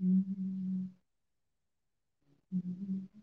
嗯嗯。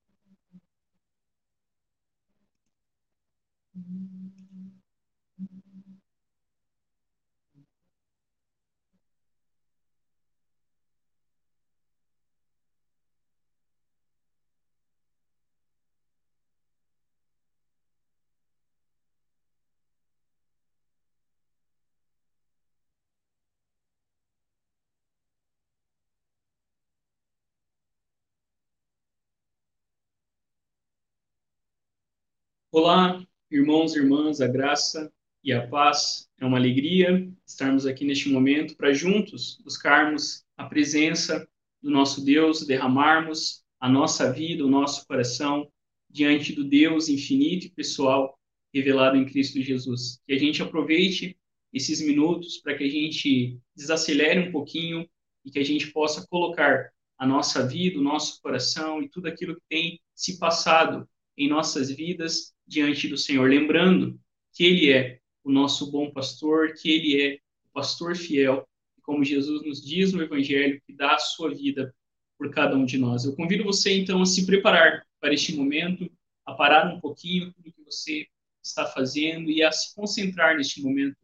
Olá, irmãos e irmãs, a graça e a paz. É uma alegria estarmos aqui neste momento para juntos buscarmos a presença do nosso Deus, derramarmos a nossa vida, o nosso coração diante do Deus infinito e pessoal revelado em Cristo Jesus. Que a gente aproveite esses minutos para que a gente desacelere um pouquinho e que a gente possa colocar a nossa vida, o nosso coração e tudo aquilo que tem se passado em nossas vidas diante do Senhor, lembrando que Ele é o nosso bom pastor, que Ele é o pastor fiel, como Jesus nos diz no Evangelho, que dá a sua vida por cada um de nós. Eu convido você, então, a se preparar para este momento, a parar um pouquinho tudo que você está fazendo e a se concentrar neste momento,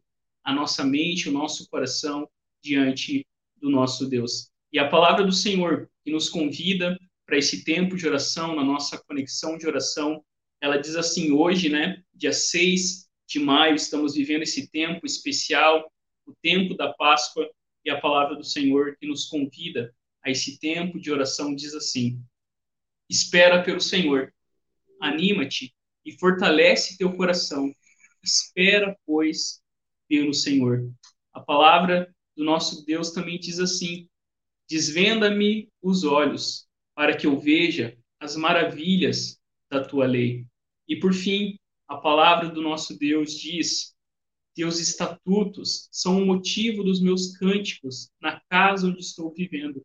a nossa mente, o nosso coração diante do nosso Deus. E a palavra do Senhor que nos convida para esse tempo de oração, na nossa conexão de oração, ela diz assim: hoje, né, dia 6 de maio, estamos vivendo esse tempo especial, o tempo da Páscoa, e a palavra do Senhor que nos convida a esse tempo de oração diz assim: Espera pelo Senhor, anima-te e fortalece teu coração. Espera, pois, pelo Senhor. A palavra do nosso Deus também diz assim: Desvenda-me os olhos, para que eu veja as maravilhas da tua lei. E por fim, a palavra do nosso Deus diz: Teus estatutos são o motivo dos meus cânticos na casa onde estou vivendo.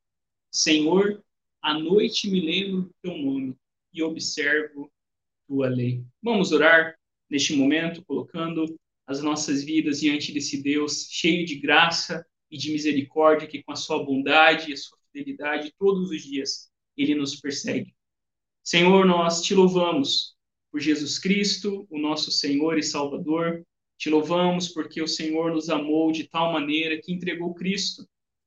Senhor, à noite me lembro do teu nome e observo tua lei. Vamos orar neste momento, colocando as nossas vidas diante desse Deus cheio de graça e de misericórdia, que com a sua bondade e a sua fidelidade todos os dias ele nos persegue. Senhor, nós te louvamos por Jesus Cristo, o nosso Senhor e Salvador. Te louvamos porque o Senhor nos amou de tal maneira que entregou Cristo,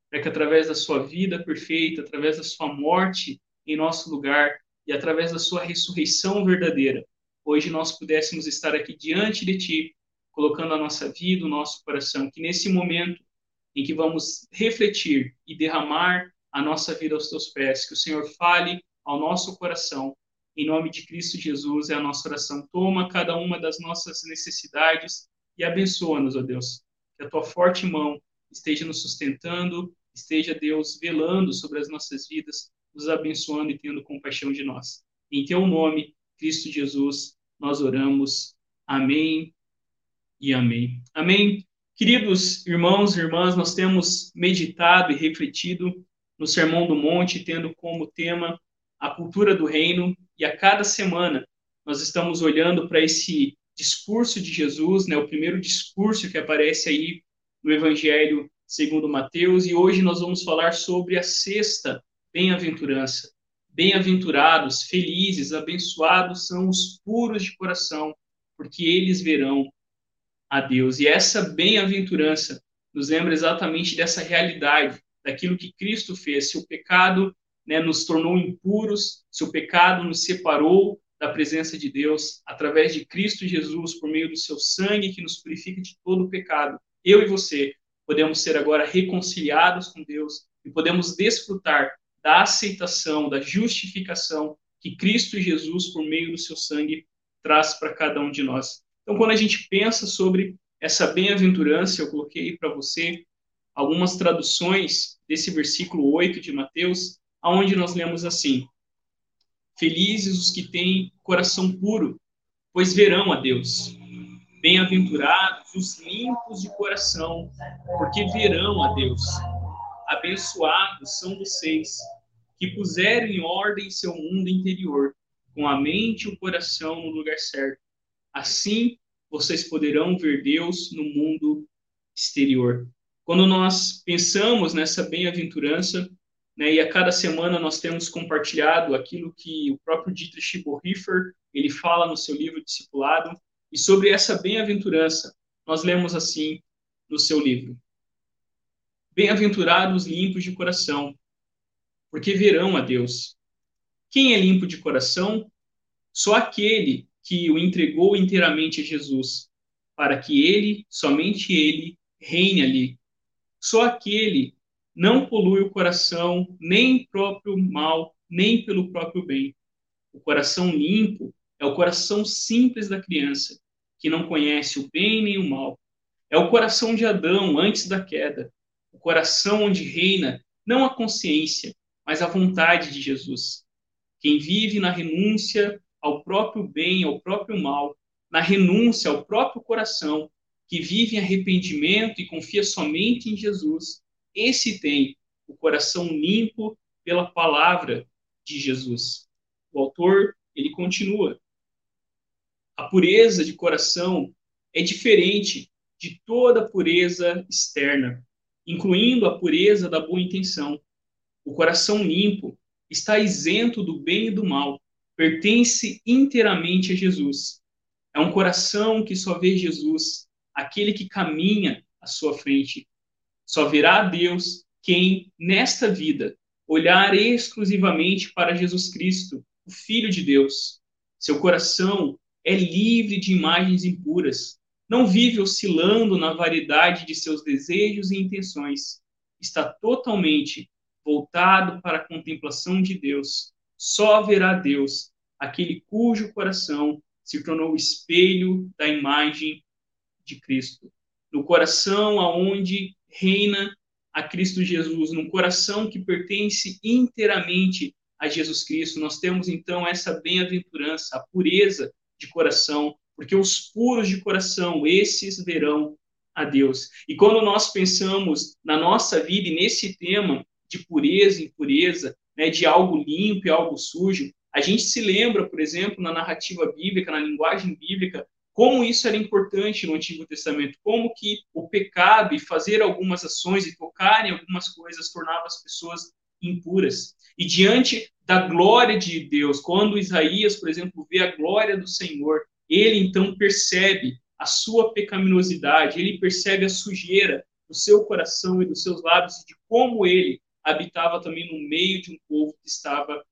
para que através da sua vida perfeita, através da sua morte em nosso lugar e através da sua ressurreição verdadeira, hoje nós pudéssemos estar aqui diante de ti, colocando a nossa vida, o nosso coração, que nesse momento em que vamos refletir e derramar a nossa vida aos teus pés, que o Senhor fale ao nosso coração em nome de Cristo Jesus é a nossa oração. Toma cada uma das nossas necessidades e abençoa-nos, ó Deus. Que a tua forte mão esteja nos sustentando, esteja, Deus, velando sobre as nossas vidas, nos abençoando e tendo compaixão de nós. Em teu nome, Cristo Jesus, nós oramos. Amém e amém. Amém. Queridos irmãos e irmãs, nós temos meditado e refletido no Sermão do Monte, tendo como tema a cultura do reino, e a cada semana nós estamos olhando para esse discurso de Jesus, né, o primeiro discurso que aparece aí no Evangelho segundo Mateus, e hoje nós vamos falar sobre a sexta bem-aventurança. Bem-aventurados, felizes, abençoados são os puros de coração, porque eles verão a Deus. E essa bem-aventurança nos lembra exatamente dessa realidade, daquilo que Cristo fez. Se o pecado né, nos tornou impuros, seu pecado nos separou da presença de Deus através de Cristo Jesus, por meio do seu sangue que nos purifica de todo o pecado. Eu e você podemos ser agora reconciliados com Deus e podemos desfrutar da aceitação, da justificação que Cristo Jesus, por meio do seu sangue, traz para cada um de nós. Então, quando a gente pensa sobre essa bem-aventurança, eu coloquei para você algumas traduções desse versículo 8 de Mateus, aonde nós lemos assim: Felizes os que têm coração puro, pois verão a Deus. Bem-aventurados os limpos de coração, porque verão a Deus. Abençoados são vocês que puseram em ordem seu mundo interior, com a mente e o coração no lugar certo. Assim, vocês poderão ver Deus no mundo exterior. Quando nós pensamos nessa bem-aventurança, né? E a cada semana nós temos compartilhado aquilo que o próprio Dietrich Bonhoeffer ele fala no seu livro Discipulado e sobre essa bem-aventurança. Nós lemos assim no seu livro: Bem-aventurados limpos de coração, porque verão a Deus. Quem é limpo de coração? Só aquele que o entregou inteiramente a Jesus, para que ele, somente ele, reine ali. Só aquele não polui o coração nem próprio mal, nem pelo próprio bem. O coração limpo é o coração simples da criança, que não conhece o bem nem o mal. É o coração de Adão antes da queda, o coração onde reina não a consciência, mas a vontade de Jesus. Quem vive na renúncia ao próprio bem, ao próprio mal, na renúncia ao próprio coração, que vive em arrependimento e confia somente em Jesus, esse tem o coração limpo pela palavra de Jesus. O autor, ele continua. A pureza de coração é diferente de toda pureza externa, incluindo a pureza da boa intenção. O coração limpo está isento do bem e do mal, pertence inteiramente a Jesus. É um coração que só vê Jesus, aquele que caminha à sua frente, só verá a Deus quem, nesta vida, olhar exclusivamente para Jesus Cristo, o Filho de Deus. Seu coração é livre de imagens impuras, não vive oscilando na variedade de seus desejos e intenções. Está totalmente voltado para a contemplação de Deus. Só verá Deus aquele cujo coração se tornou o espelho da imagem de Cristo. No coração aonde reina a Cristo Jesus, num coração que pertence inteiramente a Jesus Cristo. Nós temos então essa bem-aventurança, a pureza de coração, porque os puros de coração, esses verão a Deus. E quando nós pensamos na nossa vida e nesse tema de pureza e impureza, né, de algo limpo e algo sujo, a gente se lembra, por exemplo, na narrativa bíblica, na linguagem bíblica, como isso era importante no Antigo Testamento, como que o pecado e fazer algumas ações e tocar em algumas coisas tornava as pessoas impuras. E diante da glória de Deus, quando Isaías, por exemplo, vê a glória do Senhor, ele então percebe a sua pecaminosidade, ele percebe a sujeira do seu coração e dos seus lábios, de como ele habitava também no meio de um povo que estava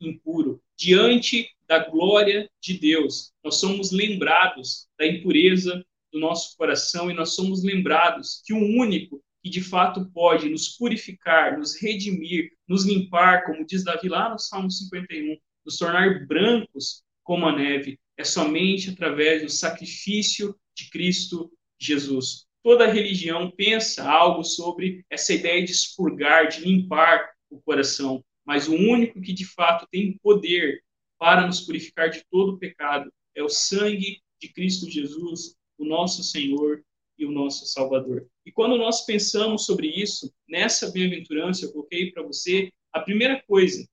impuro. Diante da glória de Deus, nós somos lembrados da impureza do nosso coração e nós somos lembrados que o único que de fato pode nos purificar, nos redimir, nos limpar, como diz Davi lá no Salmo 51, nos tornar brancos como a neve, é somente através do sacrifício de Cristo Jesus. Toda religião pensa algo sobre essa ideia de expurgar, de limpar o coração, mas o único que de fato tem poder para nos purificar de todo o pecado é o sangue de Cristo Jesus, o nosso Senhor e o nosso Salvador. E quando nós pensamos sobre isso, nessa bem-aventurança, eu coloquei para você, a primeira coisa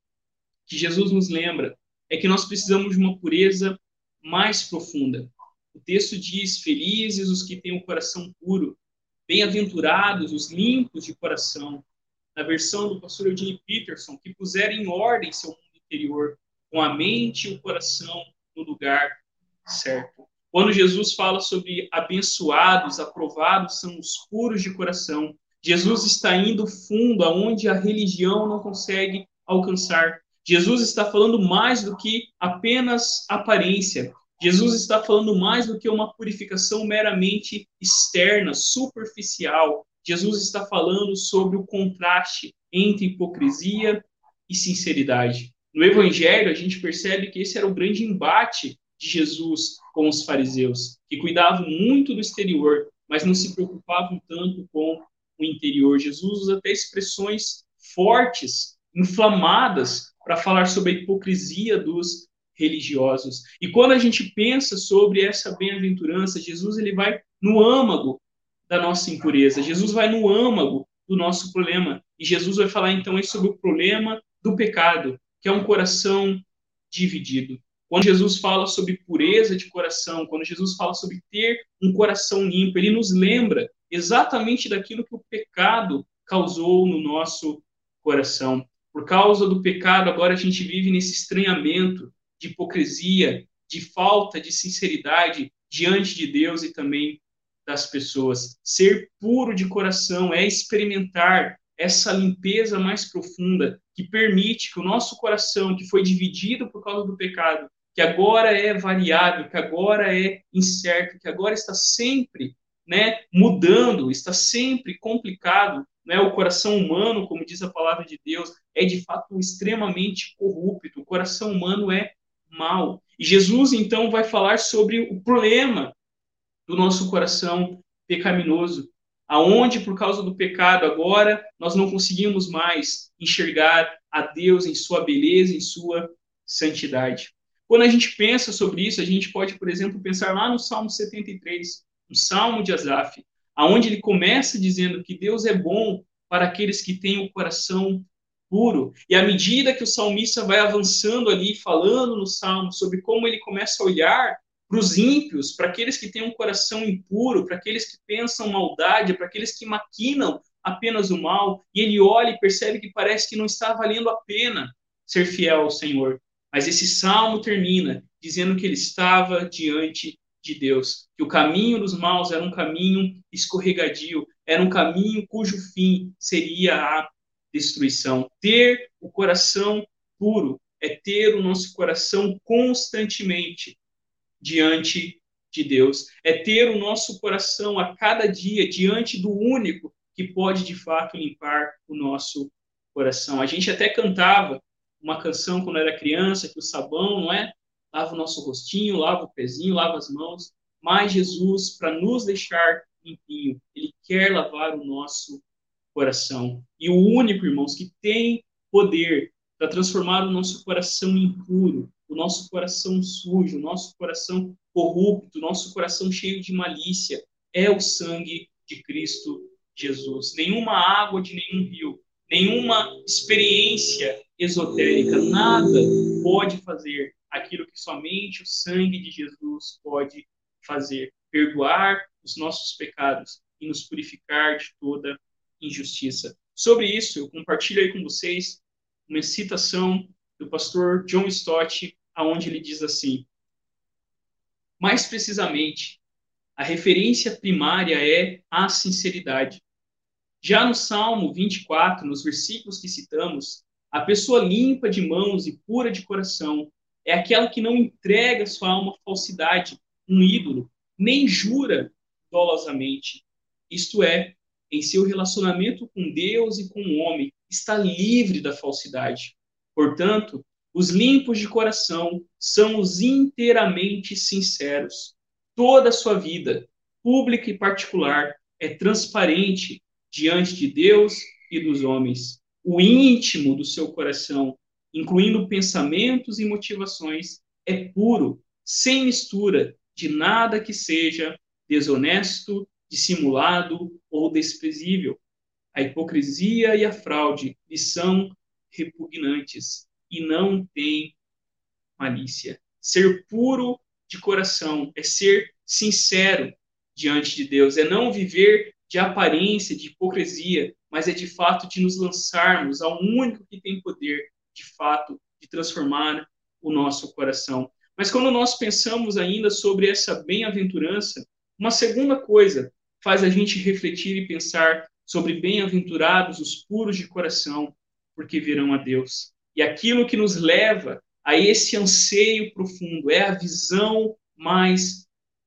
que Jesus nos lembra é que nós precisamos de uma pureza mais profunda. O texto diz: Felizes os que têm o coração puro, bem-aventurados os limpos de coração. Na versão do pastor Eugene Peterson, que puserem em ordem seu mundo interior, com a mente e o coração no lugar certo. Quando Jesus fala sobre abençoados, aprovados são os puros de coração, Jesus está indo fundo aonde a religião não consegue alcançar. Jesus está falando mais do que apenas aparência. Jesus está falando mais do que uma purificação meramente externa, superficial. Jesus está falando sobre o contraste entre hipocrisia e sinceridade. No Evangelho, a gente percebe que esse era o grande embate de Jesus com os fariseus, que cuidavam muito do exterior, mas não se preocupavam tanto com o interior. Jesus usa até expressões fortes, inflamadas, para falar sobre a hipocrisia dos religiosos. E quando a gente pensa sobre essa bem-aventurança, Jesus ele vai no âmago da nossa impureza. Jesus vai no âmago do nosso problema. E Jesus vai falar então sobre o problema do pecado, que é um coração dividido. Quando Jesus fala sobre pureza de coração, quando Jesus fala sobre ter um coração limpo, ele nos lembra exatamente daquilo que o pecado causou no nosso coração. Por causa do pecado, agora a gente vive nesse estranhamento de hipocrisia, de falta de sinceridade diante de Deus e também das pessoas. Ser puro de coração é experimentar essa limpeza mais profunda que permite que o nosso coração, que foi dividido por causa do pecado, que agora é variável, que agora é incerto, que agora está sempre né, mudando, está sempre complicado. Né? O coração humano, como diz a palavra de Deus, é de fato extremamente corrupto. O coração humano é mal. E Jesus, então, vai falar sobre o problema do nosso coração pecaminoso, aonde por causa do pecado agora nós não conseguimos mais enxergar a Deus em sua beleza, em sua santidade. Quando a gente pensa sobre isso, a gente pode, por exemplo, pensar lá no Salmo 73, no Salmo de Asaf, aonde ele começa dizendo que Deus é bom para aqueles que têm o coração puro. E à medida que o salmista vai avançando ali, falando no salmo sobre como ele começa a olhar para os ímpios, para aqueles que têm um coração impuro, para aqueles que pensam maldade, para aqueles que maquinam apenas o mal, e ele olha e percebe que parece que não está valendo a pena ser fiel ao Senhor. Mas esse salmo termina dizendo que ele estava diante de Deus, que o caminho dos maus era um caminho escorregadio, era um caminho cujo fim seria a destruição. Ter o coração puro é ter o nosso coração constantemente diante de Deus, é ter o nosso coração a cada dia diante do único que pode de fato limpar o nosso coração. A gente até cantava uma canção quando era criança que o sabão, não é? Lava o nosso rostinho, lava o pezinho, lava as mãos. Mas Jesus, para nos deixar limpinho, ele quer lavar o nosso coração. E o único, irmãos, que tem poder para transformar o nosso coração impuro, o nosso coração sujo, o nosso coração corrupto, o nosso coração cheio de malícia, é o sangue de Cristo Jesus. Nenhuma água de nenhum rio, nenhuma experiência esotérica, nada pode fazer aquilo que somente o sangue de Jesus pode fazer: perdoar os nossos pecados e nos purificar de toda injustiça. Sobre isso, eu compartilho aí com vocês uma citação do pastor John Stott, aonde ele diz assim: mais precisamente, a referência primária é a sinceridade. Já no Salmo 24, nos versículos que citamos, a pessoa limpa de mãos e pura de coração é aquela que não entrega sua alma à falsidade, um ídolo, nem jura dolosamente. Isto é, em seu relacionamento com Deus e com o homem, está livre da falsidade. Portanto, os limpos de coração são os inteiramente sinceros. Toda a sua vida, pública e particular, é transparente diante de Deus e dos homens. O íntimo do seu coração, incluindo pensamentos e motivações, é puro, sem mistura de nada que seja desonesto, dissimulado ou desprezível. A hipocrisia e a fraude lhe são repugnantes e não têm malícia. Ser puro de coração é ser sincero diante de Deus, é não viver de aparência, de hipocrisia, mas é de fato de nos lançarmos ao único que tem poder, de fato, de transformar o nosso coração. Mas quando nós pensamos ainda sobre essa bem-aventurança, uma segunda coisa faz a gente refletir e pensar sobre bem-aventurados os puros de coração, porque verão a Deus. E aquilo que nos leva a esse anseio profundo é a visão mais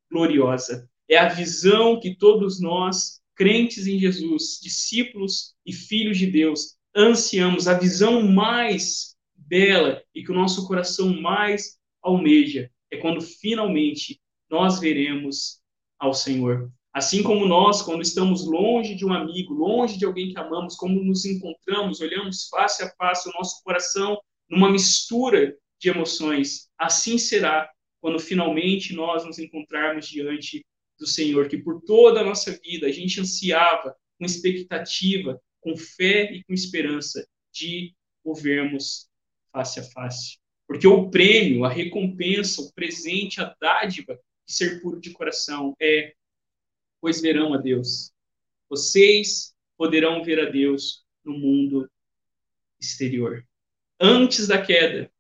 gloriosa. É a visão que todos nós, crentes em Jesus, discípulos e filhos de Deus, ansiamos, a visão mais bela e que o nosso coração mais almeja. É quando finalmente nós veremos ao Senhor. Assim como nós, quando estamos longe de um amigo, longe de alguém que amamos, como nos encontramos, olhamos face a face o nosso coração numa mistura de emoções, assim será quando finalmente nós nos encontrarmos diante do Senhor, que por toda a nossa vida a gente ansiava com expectativa, com fé e com esperança de o vermos face a face. Porque o prêmio, a recompensa, o presente, a dádiva de ser puro de coração é pois verão a Deus. Vocês poderão ver a Deus no mundo exterior. Antes da queda,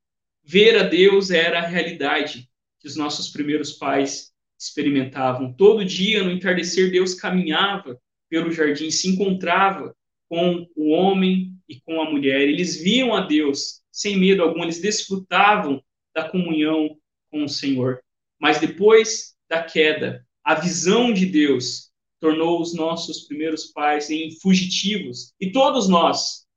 ver a Deus era a realidade que os nossos primeiros pais experimentavam. Todo dia, no entardecer, Deus caminhava pelo jardim, se encontrava com o homem e com a mulher. Eles viam a Deus sem medo algum, eles desfrutavam da comunhão com o Senhor. Mas depois da queda, a visão de Deus tornou os nossos primeiros pais em fugitivos. E todos nós,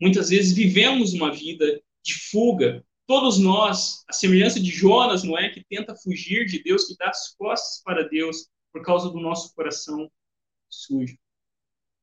muitas vezes, vivemos uma vida de fuga. Todos nós, a semelhança de Jonas, não é? Que tenta fugir de Deus, que dá as costas para Deus por causa do nosso coração sujo.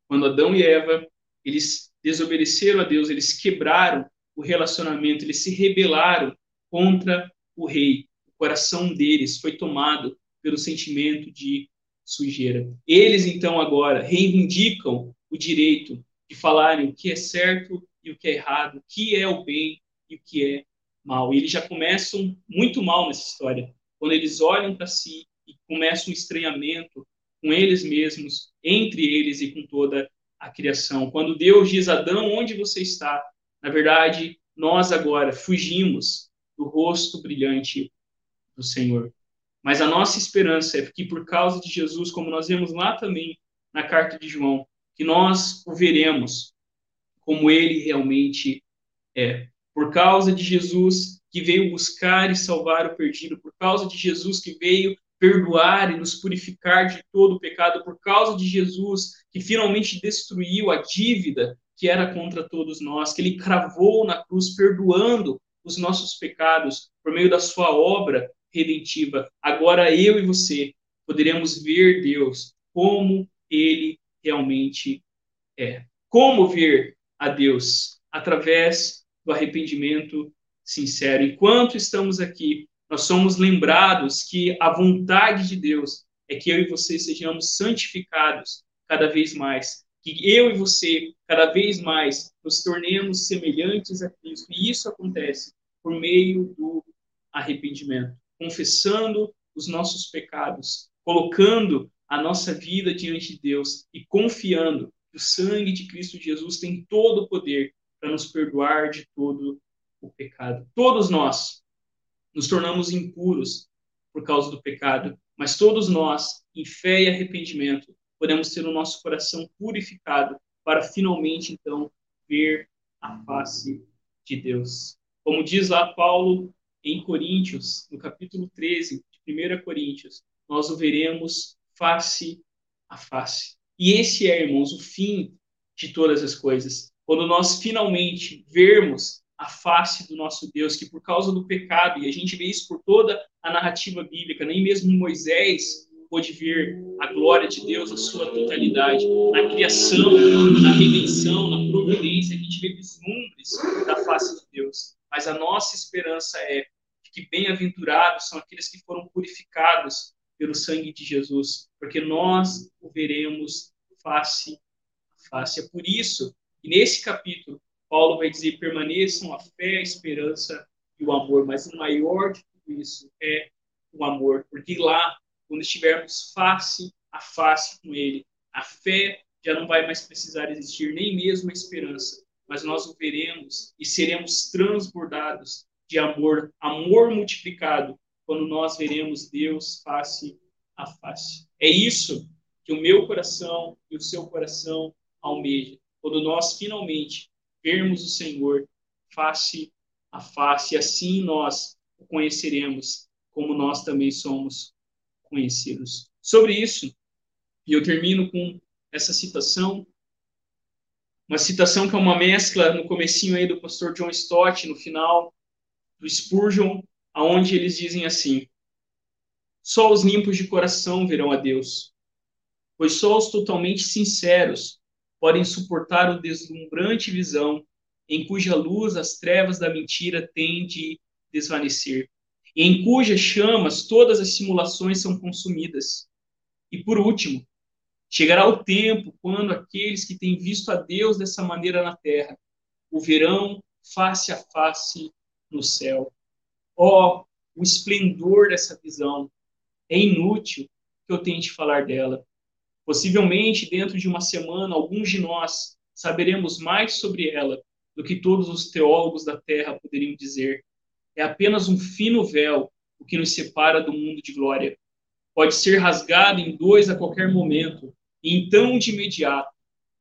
Quando Adão e Eva, eles desobedeceram a Deus, eles quebraram o relacionamento, eles se rebelaram contra o rei. O coração deles foi tomado pelo sentimento de sujeira. Eles, então, agora reivindicam o direito de falarem o que é certo e o que é errado, o que é o bem e o que é mal. E eles já começam muito mal nessa história, quando eles olham para si e começam um estranhamento com eles mesmos, entre eles e com toda a criação. Quando Deus diz a Adão, onde você está? Na verdade, nós agora fugimos do rosto brilhante do Senhor. Mas a nossa esperança é que, por causa de Jesus, como nós vemos lá também na carta de João, que nós o veremos como ele realmente é. Por causa de Jesus que veio buscar e salvar o perdido, por causa de Jesus que veio perdoar e nos purificar de todo o pecado, por causa de Jesus que finalmente destruiu a dívida que era contra todos nós, que ele cravou na cruz, perdoando os nossos pecados por meio da sua obra redentiva. Agora eu e você poderemos ver Deus como ele realmente é. Como ver a Deus? Através do arrependimento sincero. Enquanto estamos aqui, nós somos lembrados que a vontade de Deus é que eu e você sejamos santificados cada vez mais. Que eu e você, cada vez mais, nos tornemos semelhantes a Cristo. E isso acontece por meio do arrependimento confessando os nossos pecados, colocando a nossa vida diante de Deus e confiando que o sangue de Cristo Jesus tem todo o poder para nos perdoar de todo o pecado. Todos nós nos tornamos impuros por causa do pecado, mas todos nós, em fé e arrependimento, podemos ter o nosso coração purificado para finalmente então ver a face de Deus. Como diz lá Paulo em Coríntios, no capítulo 13 de 1 Coríntios, nós o veremos face a face. E esse é, irmãos, o fim de todas as coisas. Quando nós finalmente vermos a face do nosso Deus, que por causa do pecado, e a gente vê isso por toda a narrativa bíblica, nem mesmo Moisés pôde ver a glória de Deus, a sua totalidade, na criação, na redenção, na providência, a gente vê vislumbres da face de Deus. Mas a nossa esperança é que bem-aventurados são aqueles que foram purificados pelo sangue de Jesus, porque nós o veremos face a face. É por isso que nesse capítulo Paulo vai dizer: permaneçam a fé, a esperança e o amor, mas o maior de tudo isso é o amor, porque lá, quando estivermos face a face com Ele, a fé já não vai mais precisar existir, nem mesmo a esperança, mas nós o veremos e seremos transbordados de amor, amor multiplicado, quando nós veremos Deus face a face. É isso que o meu coração e o seu coração almeja. Quando nós finalmente vermos o Senhor face a face, e assim nós o conheceremos como nós também somos conhecidos. Sobre isso, e eu termino com essa citação, uma citação que é uma mescla no comecinho aí do pastor John Stott, no final, do Spurgeon, aonde eles dizem assim: Só os limpos de coração verão a Deus, pois só os totalmente sinceros podem suportar o deslumbrante visão em cuja luz as trevas da mentira têm de desvanecer, e em cujas chamas todas as simulações são consumidas. E por último, chegará o tempo quando aqueles que têm visto a Deus dessa maneira na terra o verão face a face no céu. Ó, oh, o esplendor dessa visão. É inútil que eu tente falar dela. Possivelmente, dentro de uma semana, alguns de nós saberemos mais sobre ela do que todos os teólogos da Terra poderiam dizer. É apenas um fino véu o que nos separa do mundo de glória. Pode ser rasgado em dois a qualquer momento, e então de imediato,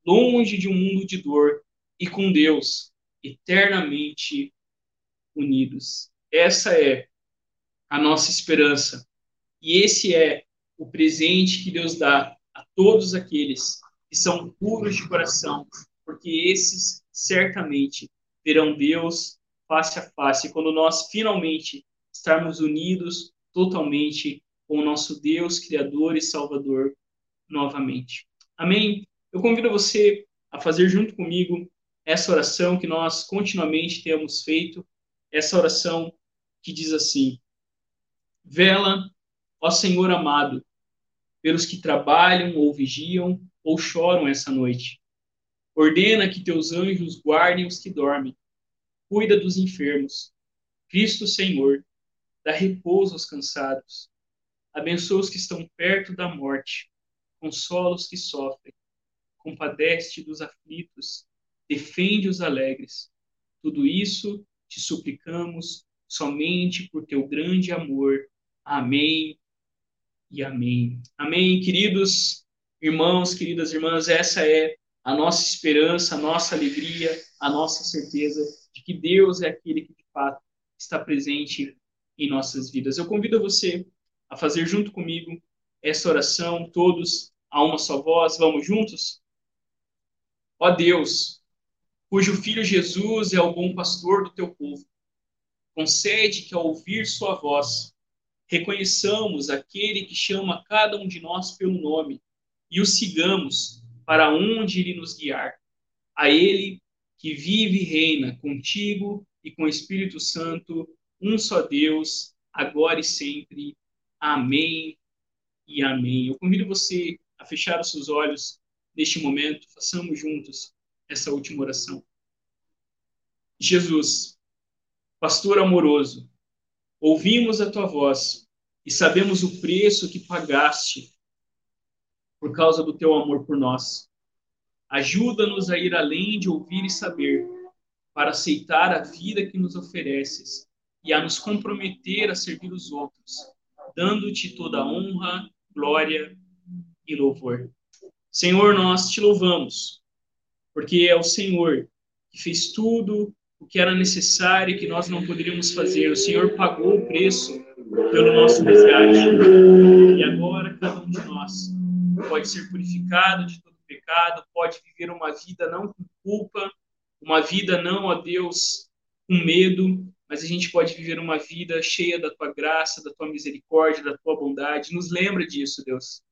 longe de um mundo de dor e com Deus, eternamente unidos. Essa é a nossa esperança. E esse é o presente que Deus dá a todos aqueles que são puros de coração, porque esses certamente verão Deus face a face quando nós finalmente estarmos unidos totalmente com o nosso Deus, Criador e Salvador novamente. Amém? Eu convido você a fazer junto comigo essa oração que nós continuamente temos feito, essa oração que diz assim: Vela, ó Senhor amado, pelos que trabalham ou vigiam ou choram essa noite. Ordena que teus anjos guardem os que dormem. Cuida dos enfermos. Cristo Senhor, dá repouso aos cansados. Abençoa os que estão perto da morte. Consola os que sofrem. Compadece dos aflitos. Defende os alegres. Tudo isso te suplicamos somente por teu grande amor. Amém e amém. Amém, queridos irmãos, queridas irmãs, essa é a nossa esperança, a nossa alegria, a nossa certeza de que Deus é aquele que de fato está presente em nossas vidas. Eu convido você a fazer junto comigo essa oração, todos a uma só voz, vamos juntos? Ó Deus, cujo Filho Jesus é o bom pastor do teu povo, concede que ao ouvir sua voz, reconheçamos aquele que chama cada um de nós pelo nome e o sigamos para onde ele nos guiar. A ele que vive e reina contigo e com o Espírito Santo, um só Deus, agora e sempre. Amém e amém. Eu convido você a fechar os seus olhos neste momento, façamos juntos essa última oração. Jesus, pastor amoroso, ouvimos a tua voz e sabemos o preço que pagaste por causa do teu amor por nós. Ajuda-nos a ir além de ouvir e saber, para aceitar a vida que nos ofereces e a nos comprometer a servir os outros, dando-te toda honra, glória e louvor. Senhor, nós te louvamos, porque é o Senhor que fez tudo o que era necessário que nós não poderíamos fazer. O Senhor pagou o preço pelo nosso resgate. E agora cada um de nós pode ser purificado de todo pecado, pode viver uma vida não com culpa, uma vida não, ó Deus, com medo, mas a gente pode viver uma vida cheia da tua graça, da tua misericórdia, da tua bondade. Nos lembra disso, Deus.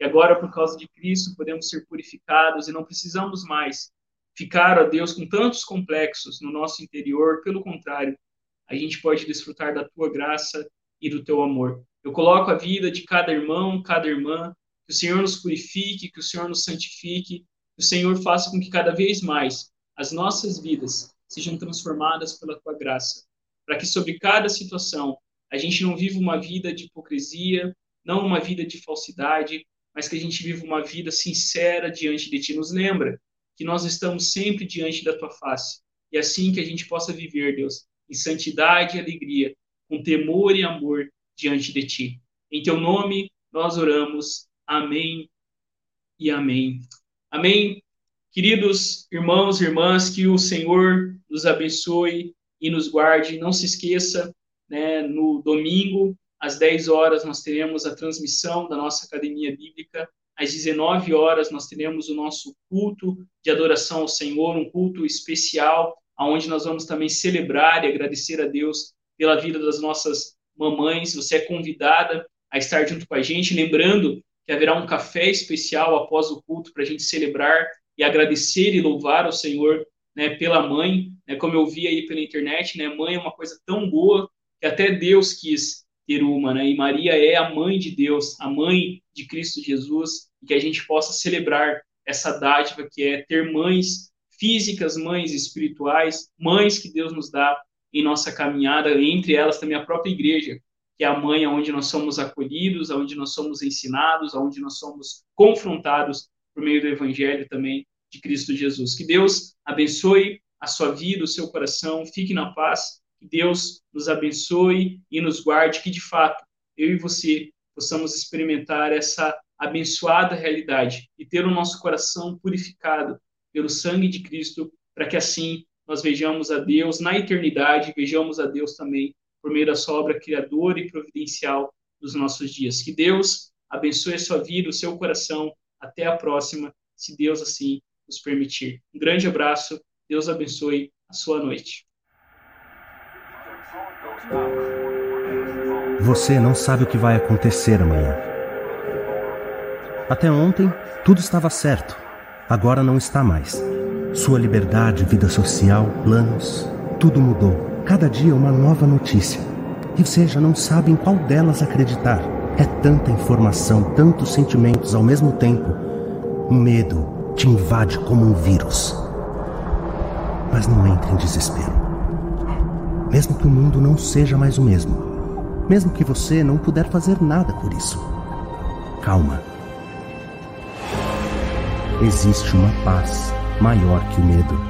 E agora, por causa de Cristo, podemos ser purificados e não precisamos mais ficar, ó Deus, com tantos complexos no nosso interior. Pelo contrário, a gente pode desfrutar da tua graça e do teu amor. Eu coloco a vida de cada irmão, cada irmã, que o Senhor nos purifique, que o Senhor nos santifique, que o Senhor faça com que cada vez mais as nossas vidas sejam transformadas pela tua graça, para que sobre cada situação a gente não viva uma vida de hipocrisia, não uma vida de falsidade, mas que a gente viva uma vida sincera diante de ti. Nos lembra que nós estamos sempre diante da tua face. E assim que a gente possa viver, Deus, em santidade e alegria, com temor e amor diante de ti. Em teu nome nós oramos. Amém e amém. Amém. Queridos irmãos e irmãs, que o Senhor nos abençoe e nos guarde. Não se esqueça, né, no domingo, às 10 horas, nós teremos a transmissão da nossa Academia Bíblica. Às 19 horas nós teremos o nosso culto de adoração ao Senhor, um culto especial, onde nós vamos também celebrar e agradecer a Deus pela vida das nossas mamães. Você é convidada a estar junto com a gente, lembrando que haverá um café especial após o culto para a gente celebrar e agradecer e louvar ao Senhor né, pela mãe, né, como eu vi aí pela internet, né, mãe é uma coisa tão boa que até Deus quis ter uma, né, e Maria é a mãe de Deus, a mãe de Cristo Jesus, e que a gente possa celebrar essa dádiva que é ter mães físicas, mães espirituais, mães que Deus nos dá em nossa caminhada, entre elas também a própria igreja, que é a mãe onde nós somos acolhidos, onde nós somos ensinados, onde nós somos confrontados por meio do evangelho também de Cristo Jesus. Que Deus abençoe a sua vida, o seu coração. Fique na paz. Que Deus nos abençoe e nos guarde. Que de fato eu e você possamos experimentar essa abençoada realidade e ter o nosso coração purificado pelo sangue de Cristo, para que assim nós vejamos a Deus na eternidade, vejamos a Deus também por meio da sua obra criadora e providencial dos nossos dias. Que Deus abençoe a sua vida, o seu coração. Até a próxima, se Deus assim nos permitir. Um grande abraço, Deus abençoe a sua noite. Você não sabe o que vai acontecer amanhã. Até ontem, tudo estava certo. Agora não está mais. Sua liberdade, vida social, planos, tudo mudou. Cada dia uma nova notícia. E você já não sabe em qual delas acreditar. É tanta informação, tantos sentimentos ao mesmo tempo. O medo te invade como um vírus. Mas não entre em desespero. Mesmo que o mundo não seja mais o mesmo. Mesmo que você não puder fazer nada por isso. Calma. Existe uma paz maior que o medo.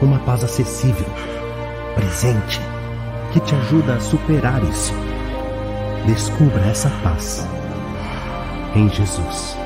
Uma paz acessível, presente, que te ajuda a superar isso. Descubra essa paz em Jesus.